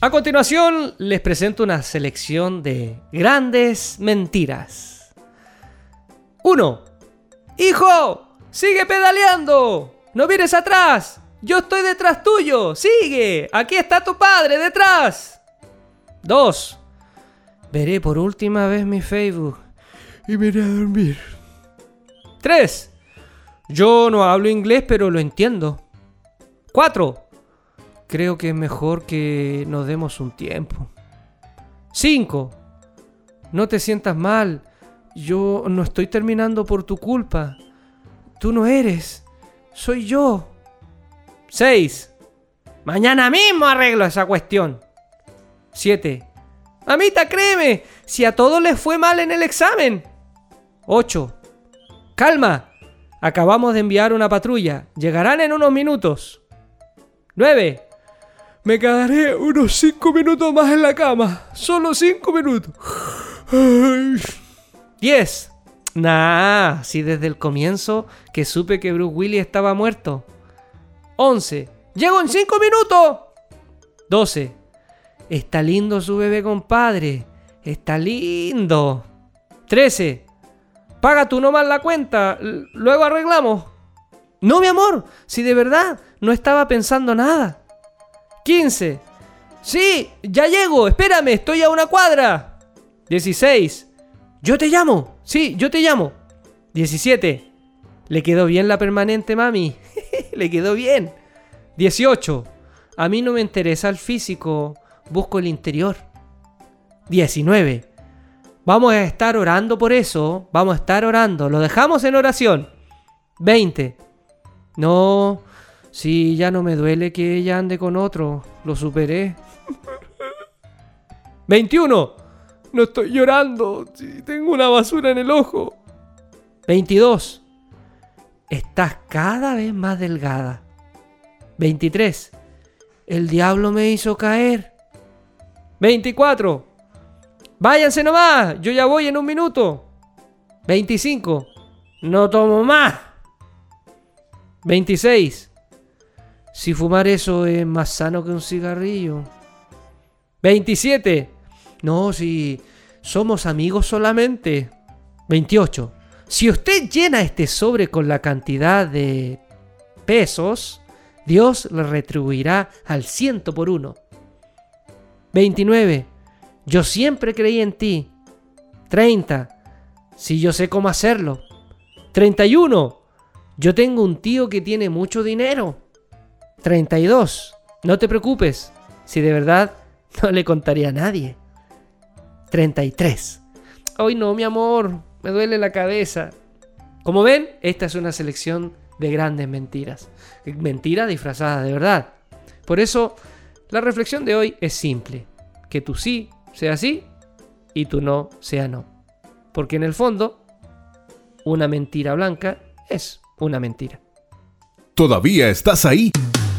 A continuación les presento una selección de grandes mentiras. 1. Hijo, sigue pedaleando. No mires atrás. Yo estoy detrás tuyo. Sigue. Aquí está tu padre detrás. 2. Veré por última vez mi Facebook y me iré a dormir. 3. Yo no hablo inglés pero lo entiendo. 4 creo que es mejor que nos demos un tiempo. 5. No te sientas mal. Yo no estoy terminando por tu culpa. Tú no eres. Soy yo. 6. Mañana mismo arreglo esa cuestión. 7. Mamita, créeme, si a todos les fue mal en el examen. 8. Calma. Acabamos de enviar una patrulla. Llegarán en unos minutos. 9. Me quedaré unos 5 minutos más en la cama. Solo 5 minutos. 10. Nah, si desde el comienzo que supe que Bruce Willis estaba muerto. 11. Llego en 5 minutos. 12. Está lindo su bebé compadre. Está lindo. 13. Paga tú nomás la cuenta. Luego arreglamos. No, mi amor. Si de verdad no estaba pensando nada. 15. Sí, ya llego, espérame, estoy a una cuadra. 16. Yo te llamo. Sí, yo te llamo. 17. ¿Le quedó bien la permanente, mami? Le quedó bien. 18. A mí no me interesa el físico, busco el interior. 19. Vamos a estar orando por eso, vamos a estar orando, lo dejamos en oración. 20. No, Sí, ya no me duele que ella ande con otro. Lo superé. 21. No estoy llorando. tengo una basura en el ojo. 22. Estás cada vez más delgada. 23. El diablo me hizo caer. 24. Váyanse nomás. Yo ya voy en un minuto. 25. No tomo más. 26. Si fumar eso es más sano que un cigarrillo. 27. No, si somos amigos solamente. 28. Si usted llena este sobre con la cantidad de pesos, Dios le retribuirá al ciento por uno. 29. Yo siempre creí en ti. 30. Si yo sé cómo hacerlo. 31. Yo tengo un tío que tiene mucho dinero. 32. No te preocupes, si de verdad no le contaría a nadie. 33. Hoy no, mi amor, me duele la cabeza. Como ven, esta es una selección de grandes mentiras. Mentiras disfrazadas de verdad. Por eso, la reflexión de hoy es simple. Que tu sí sea sí y tu no sea no. Porque en el fondo, una mentira blanca es una mentira. ¿Todavía estás ahí?